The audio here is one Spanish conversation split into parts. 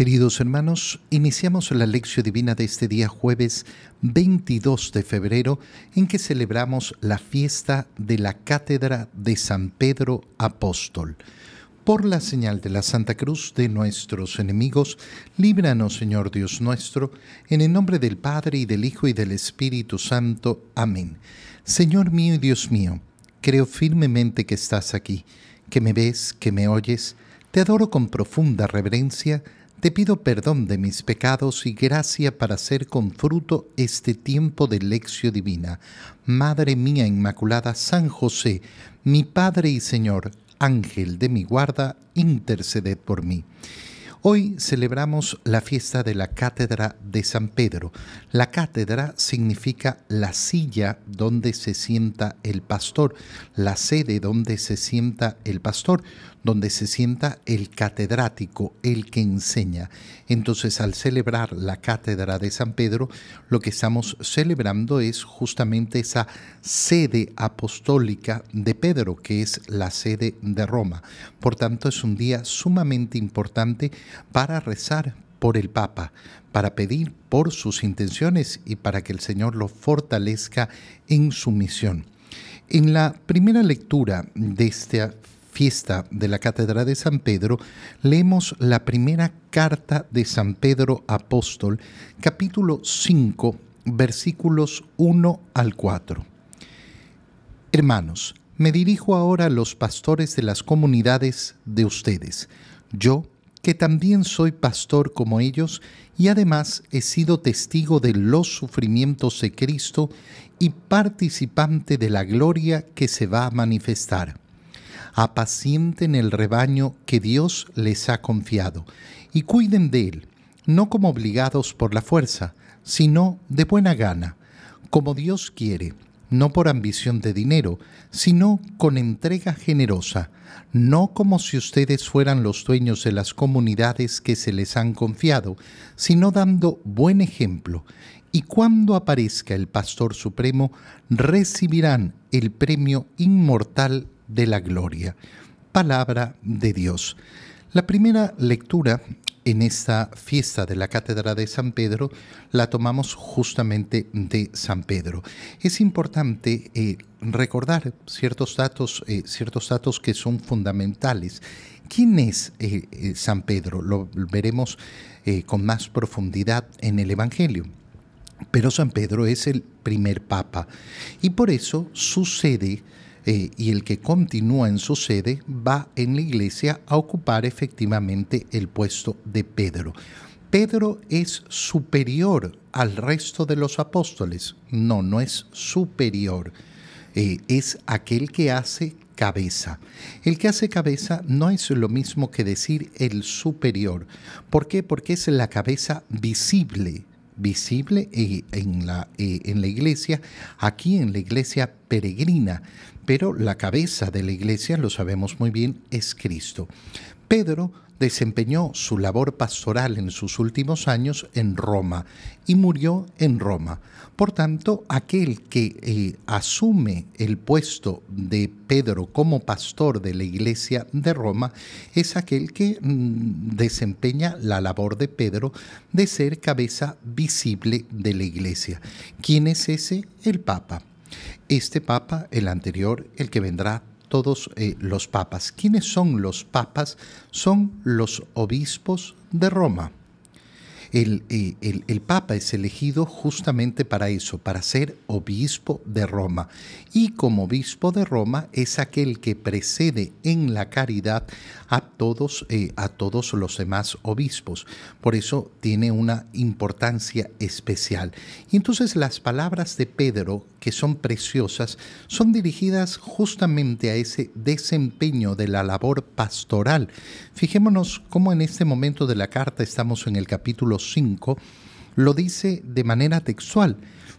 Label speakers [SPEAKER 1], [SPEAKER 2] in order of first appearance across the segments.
[SPEAKER 1] Queridos hermanos, iniciamos la lección divina de este día jueves 22 de febrero en que celebramos la fiesta de la Cátedra de San Pedro Apóstol. Por la señal de la Santa Cruz de nuestros enemigos, líbranos Señor Dios nuestro, en el nombre del Padre y del Hijo y del Espíritu Santo. Amén. Señor mío y Dios mío, creo firmemente que estás aquí, que me ves, que me oyes, te adoro con profunda reverencia, te pido perdón de mis pecados y gracia para hacer con fruto este tiempo de lección divina. Madre mía Inmaculada, San José, mi Padre y Señor, Ángel de mi guarda, interceded por mí. Hoy celebramos la fiesta de la Cátedra de San Pedro. La cátedra significa la silla donde se sienta el pastor, la sede donde se sienta el pastor, donde se sienta el catedrático, el que enseña. Entonces, al celebrar la Cátedra de San Pedro, lo que estamos celebrando es justamente esa sede apostólica de Pedro, que es la sede de Roma. Por tanto, es un día sumamente importante para rezar por el Papa, para pedir por sus intenciones y para que el Señor lo fortalezca en su misión. En la primera lectura de esta fiesta de la Cátedra de San Pedro, leemos la primera carta de San Pedro Apóstol, capítulo 5, versículos 1 al 4. Hermanos, me dirijo ahora a los pastores de las comunidades de ustedes. Yo, que también soy pastor como ellos y además he sido testigo de los sufrimientos de Cristo y participante de la gloria que se va a manifestar. Apacienten el rebaño que Dios les ha confiado y cuiden de él, no como obligados por la fuerza, sino de buena gana, como Dios quiere no por ambición de dinero, sino con entrega generosa, no como si ustedes fueran los dueños de las comunidades que se les han confiado, sino dando buen ejemplo. Y cuando aparezca el Pastor Supremo, recibirán el premio inmortal de la gloria. Palabra de Dios. La primera lectura en esta fiesta de la Cátedra de San Pedro la tomamos justamente de San Pedro. Es importante eh, recordar ciertos datos, eh, ciertos datos que son fundamentales. ¿Quién es eh, San Pedro? Lo veremos con más profundidad en el Evangelio. Pero San Pedro es el primer papa y por eso sucede eh, y el que continúa en su sede va en la iglesia a ocupar efectivamente el puesto de Pedro. Pedro es superior al resto de los apóstoles. No, no es superior. Eh, es aquel que hace cabeza. El que hace cabeza no es lo mismo que decir el superior. ¿Por qué? Porque es la cabeza visible visible eh, en la, eh, en la iglesia, aquí en la iglesia peregrina, pero la cabeza de la iglesia, lo sabemos muy bien, es Cristo. Pedro desempeñó su labor pastoral en sus últimos años en Roma y murió en Roma. Por tanto, aquel que eh, asume el puesto de Pedro como pastor de la iglesia de Roma es aquel que mm, desempeña la labor de Pedro de ser cabeza visible de la iglesia. ¿Quién es ese? El Papa. Este Papa, el anterior, el que vendrá todos eh, los papas. ¿Quiénes son los papas? Son los obispos de Roma. Eh, el, el, Papa es elegido justamente para eso, para ser obispo de Roma. Y como obispo de Roma es aquel que precede en la caridad a todos, eh, a todos los demás obispos. Por eso tiene una importancia especial. Y entonces las palabras de Pedro, que son preciosas, son dirigidas justamente a ese desempeño de la labor pastoral. Fijémonos cómo en este momento de la carta estamos en el capítulo 5, lo dice de manera textual.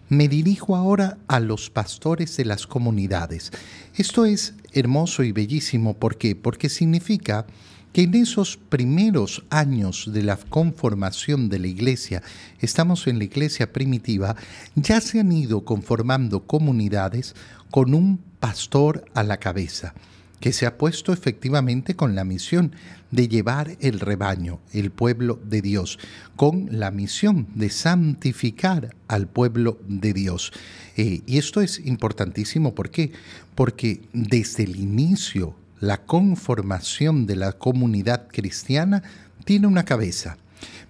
[SPEAKER 1] Me dirijo ahora a los pastores de las comunidades. Esto es hermoso y bellísimo. ¿Por qué? Porque significa que en esos primeros años de la conformación de la iglesia, estamos en la iglesia primitiva, ya se han ido conformando comunidades con un pastor a la cabeza. que se ha puesto efectivamente con la misión de llevar el rebaño, el pueblo de Dios, con la misión de santificar al pueblo de Dios. Eh, y esto es importantísimo, ¿por qué? Porque desde el inicio, la conformación de la comunidad cristiana tiene una cabeza,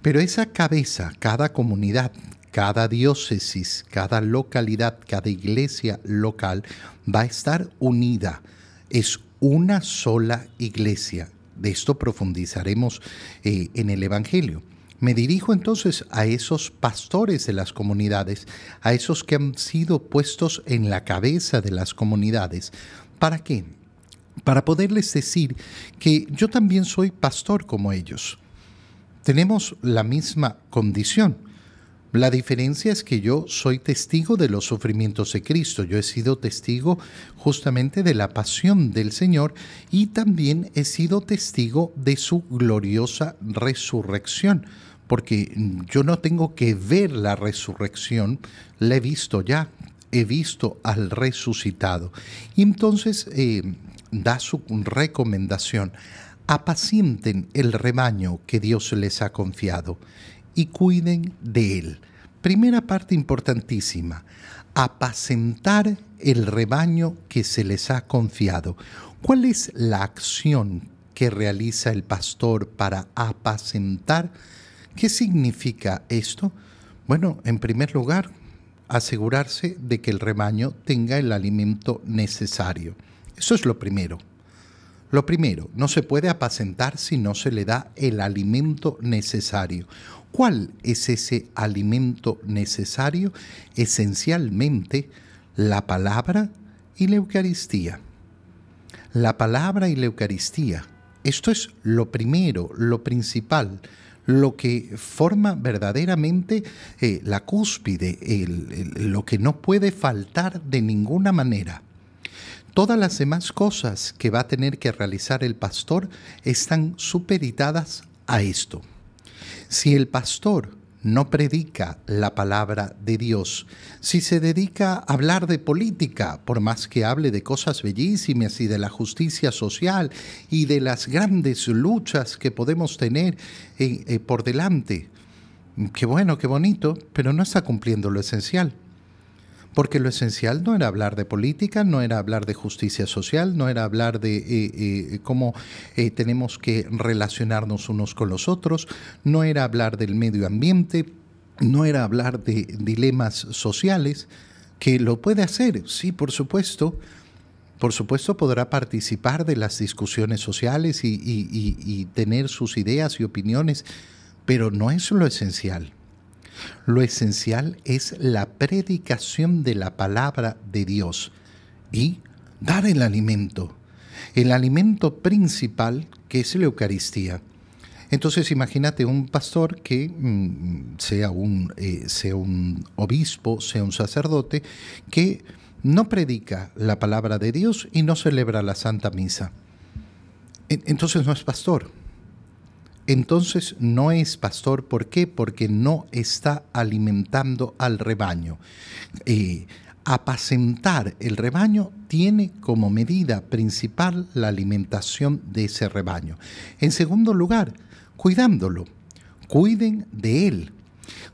[SPEAKER 1] pero esa cabeza, cada comunidad, cada diócesis, cada localidad, cada iglesia local va a estar unida. Es una sola iglesia. De esto profundizaremos eh, en el Evangelio. Me dirijo entonces a esos pastores de las comunidades, a esos que han sido puestos en la cabeza de las comunidades. ¿Para qué? Para poderles decir que yo también soy pastor como ellos. Tenemos la misma condición. La diferencia es que yo soy testigo de los sufrimientos de Cristo, yo he sido testigo justamente de la pasión del Señor y también he sido testigo de su gloriosa resurrección, porque yo no tengo que ver la resurrección, la he visto ya, he visto al resucitado. Y entonces eh, da su recomendación, apacienten el rebaño que Dios les ha confiado y cuiden de él. Primera parte importantísima, apacentar el rebaño que se les ha confiado. ¿Cuál es la acción que realiza el pastor para apacentar? ¿Qué significa esto? Bueno, en primer lugar, asegurarse de que el rebaño tenga el alimento necesario. Eso es lo primero. Lo primero, no se puede apacentar si no se le da el alimento necesario. ¿Cuál es ese alimento necesario? Esencialmente la palabra y la Eucaristía. La palabra y la Eucaristía. Esto es lo primero, lo principal, lo que forma verdaderamente eh, la cúspide, lo que no puede faltar de ninguna manera. Todas las demás cosas que va a tener que realizar el pastor están supeditadas a esto. Si el pastor no predica la palabra de Dios, si se dedica a hablar de política, por más que hable de cosas bellísimas y de la justicia social y de las grandes luchas que podemos tener eh, eh, por delante, qué bueno, qué bonito, pero no está cumpliendo lo esencial porque lo esencial no era hablar de política, no era hablar de justicia social, no era hablar de eh, eh, cómo eh, tenemos que relacionarnos unos con los otros, no era hablar del medio ambiente, no era hablar de dilemas sociales, que lo puede hacer, sí, por supuesto. Por supuesto podrá participar de las discusiones sociales y tener sus ideas y opiniones, pero no es lo esencial. Lo esencial es la predicación de la palabra de Dios y dar el alimento, el alimento principal que es la Eucaristía. Entonces imagínate un pastor que mm, sea, un, eh, sea un obispo, sea un sacerdote, que no predica la palabra de Dios y no celebra la Santa Misa. Entonces no es pastor entonces no es pastor. ¿Por qué? Porque no está alimentando al rebaño. Eh, apacentar el rebaño tiene como medida principal la alimentación de ese rebaño. En segundo lugar, cuidándolo. Cuiden de él.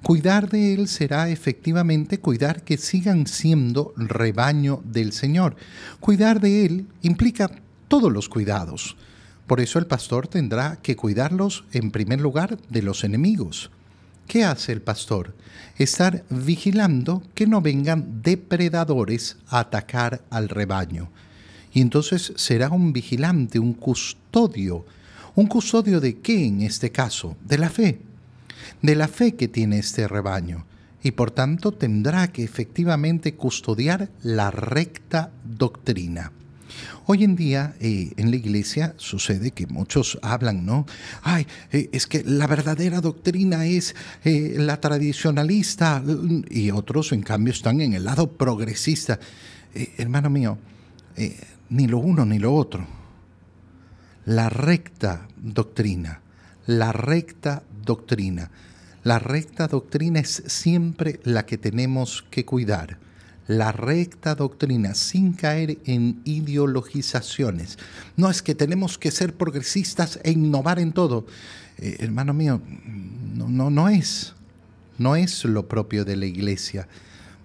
[SPEAKER 1] Cuidar de él será efectivamente cuidar que sigan siendo rebaño del Señor. Cuidar de él implica todos los cuidados por eso el pastor tendrá que cuidarlos en primer lugar de los enemigos. ¿Qué hace el pastor? Estar vigilando que no vengan depredadores a atacar al rebaño. Y entonces será un vigilante, un custodio. ¿Un custodio de qué en este caso? De la fe. De la fe que tiene este rebaño. Y por tanto tendrá que efectivamente custodiar la recta doctrina. Hoy en día eh, en la iglesia sucede que muchos hablan, ¿no? Ay, eh, es que la verdadera doctrina es eh, la tradicionalista y otros en cambio están en el lado progresista. hermano mío, ni lo uno ni lo otro. La recta doctrina, la recta doctrina. La recta doctrina es siempre la que tenemos que cuidar la recta doctrina sin caer en ideologizaciones. No es que tenemos que ser progresistas e innovar en todo. Eh, hermano mío, no, no, no es. No es lo propio de la iglesia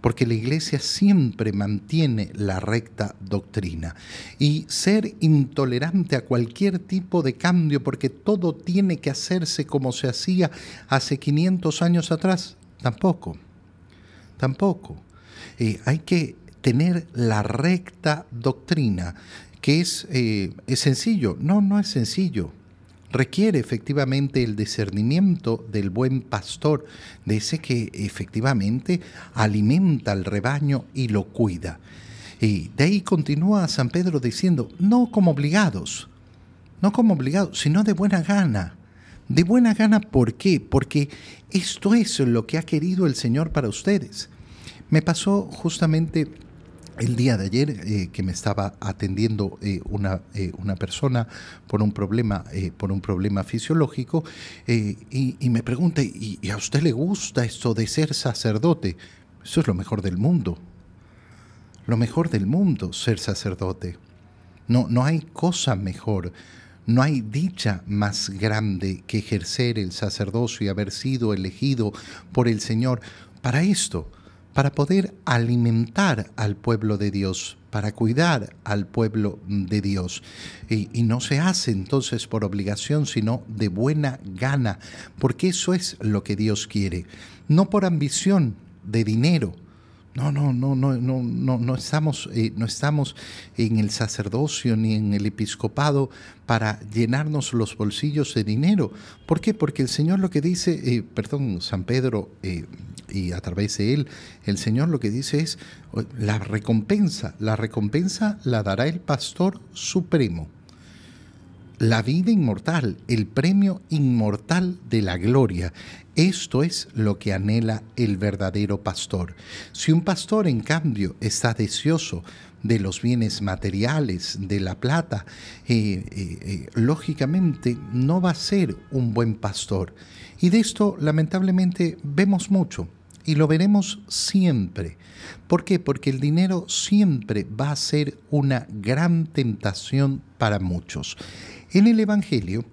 [SPEAKER 1] porque la iglesia siempre mantiene la recta doctrina. Y ser intolerante a cualquier tipo de cambio, porque todo tiene que hacerse como se hacía hace 500 años atrás, tampoco, tampoco. Eh, hay que tener la recta doctrina, que es, eh, es sencillo. No, no es sencillo requiere efectivamente el discernimiento del buen pastor, de ese que efectivamente alimenta al rebaño y lo cuida. Y de ahí continúa San Pedro diciendo, no como obligados, no como obligados, sino de buena gana. De buena gana, ¿por qué? Porque esto es lo que ha querido el Señor para ustedes. Me pasó justamente el día de ayer eh, que me estaba atendiendo eh, una, eh, una, persona por un problema, por un problema fisiológico y, me pregunta, ¿y, a usted le gusta esto de ser sacerdote? Eso es lo mejor del mundo. Lo mejor del mundo, ser sacerdote. No, no hay cosa mejor. No hay dicha más grande que ejercer el sacerdocio y haber sido elegido por el Señor para esto para poder alimentar al pueblo de Dios, para cuidar al pueblo de Dios. Y, no se hace entonces por obligación, sino de buena gana, porque eso es lo que Dios quiere, no por ambición de dinero, no, no, no, no, no, no, no estamos, eh, no estamos en el sacerdocio ni en el episcopado para llenarnos los bolsillos de dinero. ¿Por qué? Porque el Señor lo que dice, eh, perdón, San Pedro, eh, y a través de él, el Señor lo que dice es la recompensa, la recompensa la dará el pastor supremo. La vida inmortal, el premio inmortal de la gloria. Esto es lo que anhela el verdadero pastor. Si un pastor, en cambio, está deseoso de los bienes materiales, de la plata, eh, eh, eh, lógicamente no va a ser un buen pastor. Y de esto lamentablemente vemos mucho y lo veremos siempre. ¿Por qué? Porque el dinero siempre va a ser una gran tentación para muchos. En el Evangelio,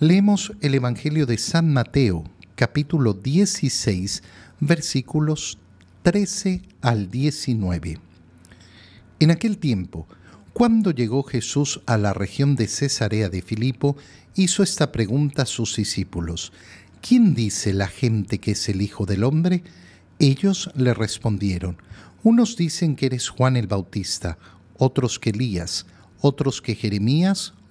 [SPEAKER 1] leemos el Evangelio de San Mateo, capítulo 16, versículos 13 al 19. En aquel tiempo, cuando llegó Jesús a la región de Cesarea de Filipo, hizo esta pregunta a sus discípulos. ¿quién dice la gente que es el Hijo del Hombre? Ellos le respondieron, unos dicen que eres Juan el Bautista, otros que Elías, otros que Jeremías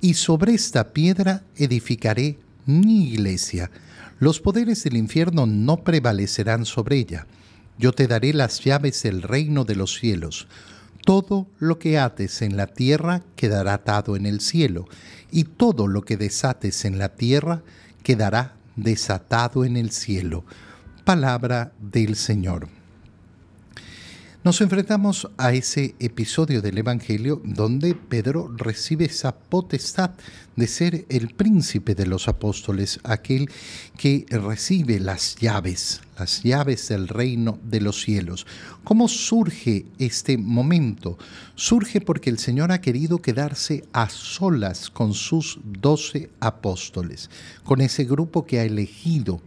[SPEAKER 1] y sobre esta piedra edificaré mi iglesia. Los poderes del infierno no prevalecerán sobre ella. Yo te daré las llaves del reino de los cielos. Todo lo que ates en la tierra quedará atado en el cielo, y todo lo que desates en la tierra quedará desatado en el cielo. Palabra del Señor. Nos enfrentamos a ese episodio del Evangelio donde Pedro recibe esa potestad de ser el príncipe de los apóstoles, aquel que recibe las llaves, las llaves del reino de los cielos. ¿Cómo surge este momento? Surge porque el Señor ha querido quedarse a solas con sus doce apóstoles, con ese grupo que ha elegido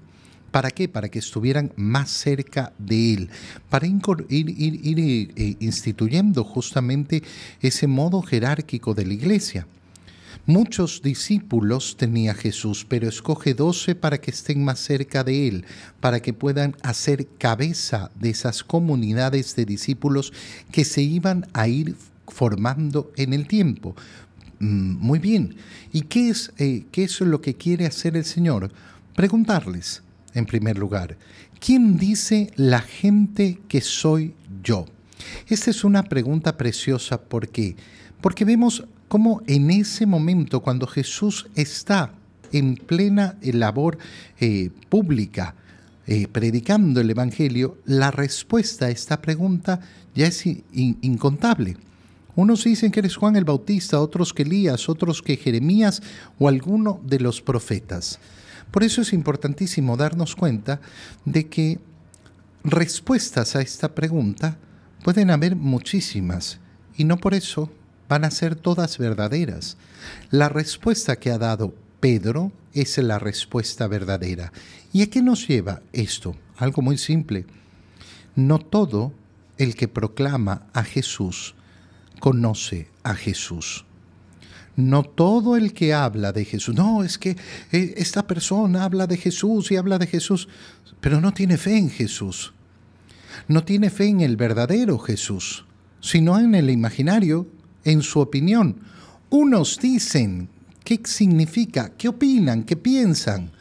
[SPEAKER 1] ¿Para qué? Para que estuvieran más cerca de Él, para ir, eh, instituyendo justamente ese modo jerárquico de la iglesia. Muchos discípulos tenía Jesús, pero escoge doce para que estén más cerca de Él, para que puedan hacer cabeza de esas comunidades de discípulos que se iban a ir formando en el tiempo. Mm, muy bien, ¿y qué es, eh, qué es lo que quiere hacer el Señor? Preguntarles, en primer lugar. ¿Quién dice la gente que soy yo? Esta es una pregunta preciosa. ¿Por qué? Porque vemos cómo en ese momento, cuando Jesús está en plena labor eh, pública, eh, predicando el Evangelio, la respuesta a esta pregunta ya es incontable. Unos dicen que eres Juan el Bautista, otros que Elías, otros que Jeremías o alguno de los profetas. Por eso es importantísimo darnos cuenta de que respuestas a esta pregunta pueden haber muchísimas y no por eso van a ser todas verdaderas. La respuesta que ha dado Pedro es la respuesta verdadera. ¿Y a qué nos lleva esto? Algo muy simple. No todo el que proclama a Jesús conoce a Jesús. No todo el que habla de Jesús, no, es que eh, esta persona habla de Jesús y habla de Jesús, pero no tiene fe en Jesús. No tiene fe en el verdadero Jesús, sino en el imaginario, en su opinión. Unos dicen, ¿qué significa? ¿Qué opinan? ¿Qué piensan?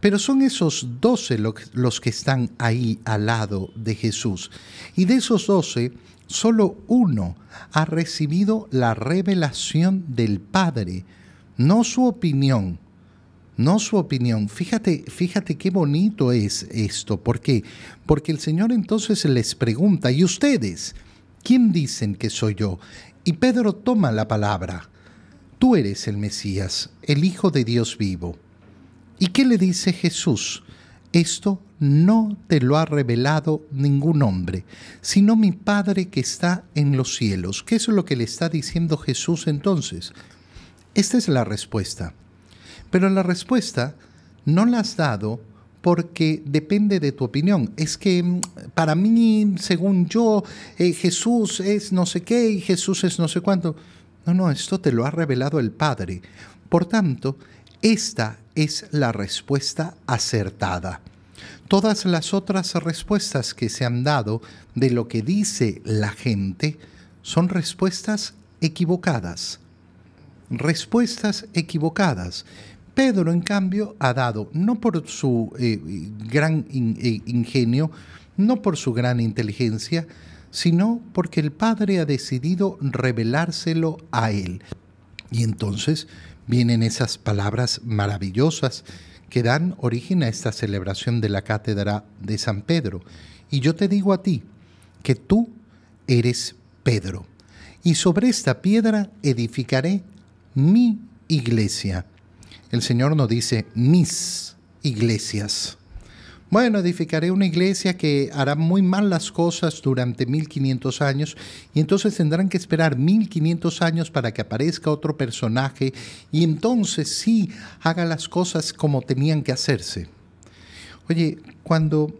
[SPEAKER 1] Pero son esos doce los que están ahí al lado de Jesús. Y de esos doce, Solo uno ha recibido la revelación del Padre, no su opinión, no su opinión. Fíjate, fíjate qué bonito es esto. ¿Por qué? Porque el Señor entonces les pregunta, ¿y ustedes? ¿Quién dicen que soy yo? Y Pedro toma la palabra. Tú eres el Mesías, el Hijo de Dios vivo. ¿Y qué le dice Jesús? Esto no te lo ha revelado ningún hombre, sino mi Padre que está en los cielos. ¿Qué es lo que le está diciendo Jesús entonces? Esta es la respuesta. Pero la respuesta no la has dado porque depende de tu opinión. Es que mm, para mí, según yo, eh, Jesús es no sé qué y Jesús es no sé cuánto. No, no, esto te lo ha revelado el Padre. Por tanto, esta es la respuesta acertada. Todas las otras respuestas que se han dado de lo que dice la gente son respuestas equivocadas. Respuestas equivocadas. Pedro, en cambio, ha dado, no por su eh, gran eh, ingenio, no por su gran inteligencia, sino porque el Padre ha decidido revelárselo a él. Y entonces vienen esas palabras maravillosas que dan origen a esta celebración de la cátedra de San Pedro. Y yo te digo a ti que tú eres Pedro, y sobre esta piedra edificaré mi iglesia. El Señor no dice mis iglesias. Bueno, edificaré una iglesia que hará muy mal las cosas durante 1500 años y entonces tendrán que esperar 1500 años para que aparezca otro personaje y entonces sí haga las cosas como tenían que hacerse. Oye, cuando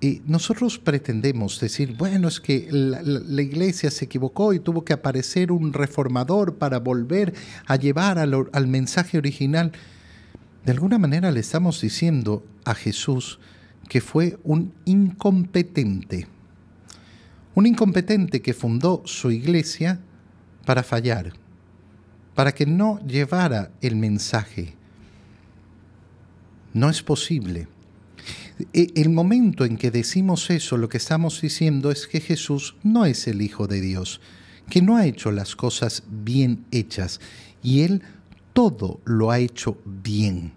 [SPEAKER 1] eh, nosotros pretendemos decir, bueno, es que la, iglesia se equivocó y tuvo que aparecer un reformador para volver a llevar al mensaje original, de alguna manera le estamos diciendo a Jesús que fue un incompetente, un incompetente que fundó su iglesia para fallar, para que no llevara el mensaje. No es posible. E, el momento en que decimos eso, lo que estamos diciendo es que Jesús no es el Hijo de Dios, que no ha hecho las cosas bien hechas y Él todo lo ha hecho bien,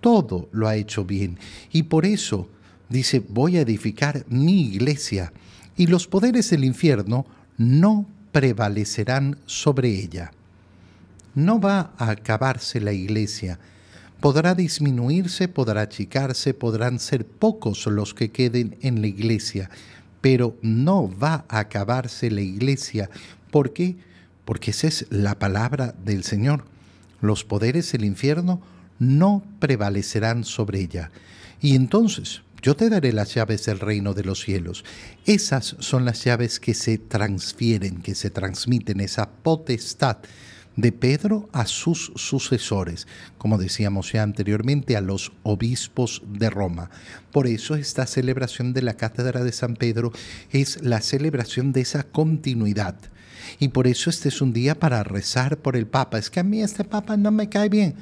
[SPEAKER 1] todo lo ha hecho bien. Y por eso dice, voy a edificar mi iglesia y los poderes del infierno no prevalecerán sobre ella. No va a acabarse la iglesia. Podrá disminuirse, podrá achicarse, podrán ser pocos los que queden en la iglesia, pero no va a acabarse la iglesia. ¿Por qué? Porque esa es la palabra del Señor los poderes del infierno no prevalecerán sobre ella. Y entonces yo te daré las llaves del reino de los cielos. Esas son las llaves que se transfieren, que se transmiten, esa potestad de Pedro a sus sucesores, como decíamos ya anteriormente, a los obispos de Roma. Por eso esta celebración de la Cátedra de San Pedro es la celebración de esa continuidad y por eso este es un día para rezar por el Papa. Es que a mí este Papa no me cae bien.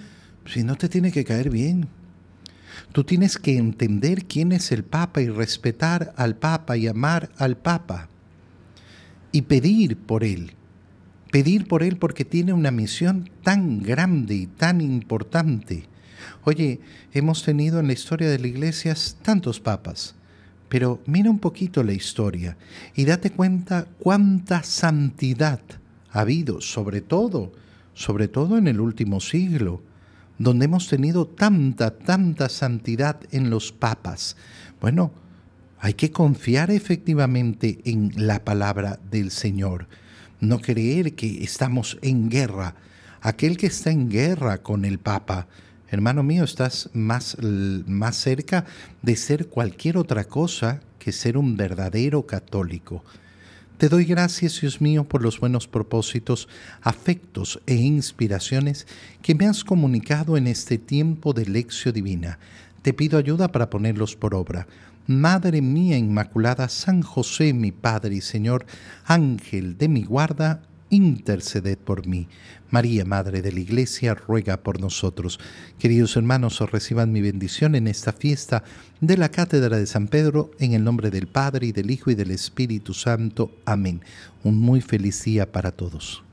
[SPEAKER 1] Si no te tiene que caer bien. Tú tienes que entender quién es el Papa y respetar al Papa y amar al Papa. y pedir por él. Pedir por él porque tiene una misión tan grande y tan importante. Oye, hemos tenido en la historia de la iglesia tantos papas, pero mira un poquito la historia y date cuenta cuánta santidad ha habido, sobre todo, sobre todo en el último siglo, donde hemos tenido tanta, tanta santidad en los papas. Bueno, hay que confiar efectivamente en la palabra del Señor, no creer que estamos en guerra. Aquel que está en guerra con el Papa, hermano mío, estás más, más cerca de ser cualquier otra cosa que ser un verdadero católico. Te doy gracias, Dios mío, por los buenos propósitos, afectos e inspiraciones que me has comunicado en este tiempo de lección divina. Te pido ayuda para ponerlos por obra. Madre mía Inmaculada, San José, mi Padre y Señor, Ángel de mi guarda, interceded por mí. María, Madre de la Iglesia, ruega por nosotros. Queridos hermanos, os reciban mi bendición en esta fiesta de la Cátedra de San Pedro, en el nombre del Padre, y del Hijo, y del Espíritu Santo. Amén. Un muy feliz día para todos.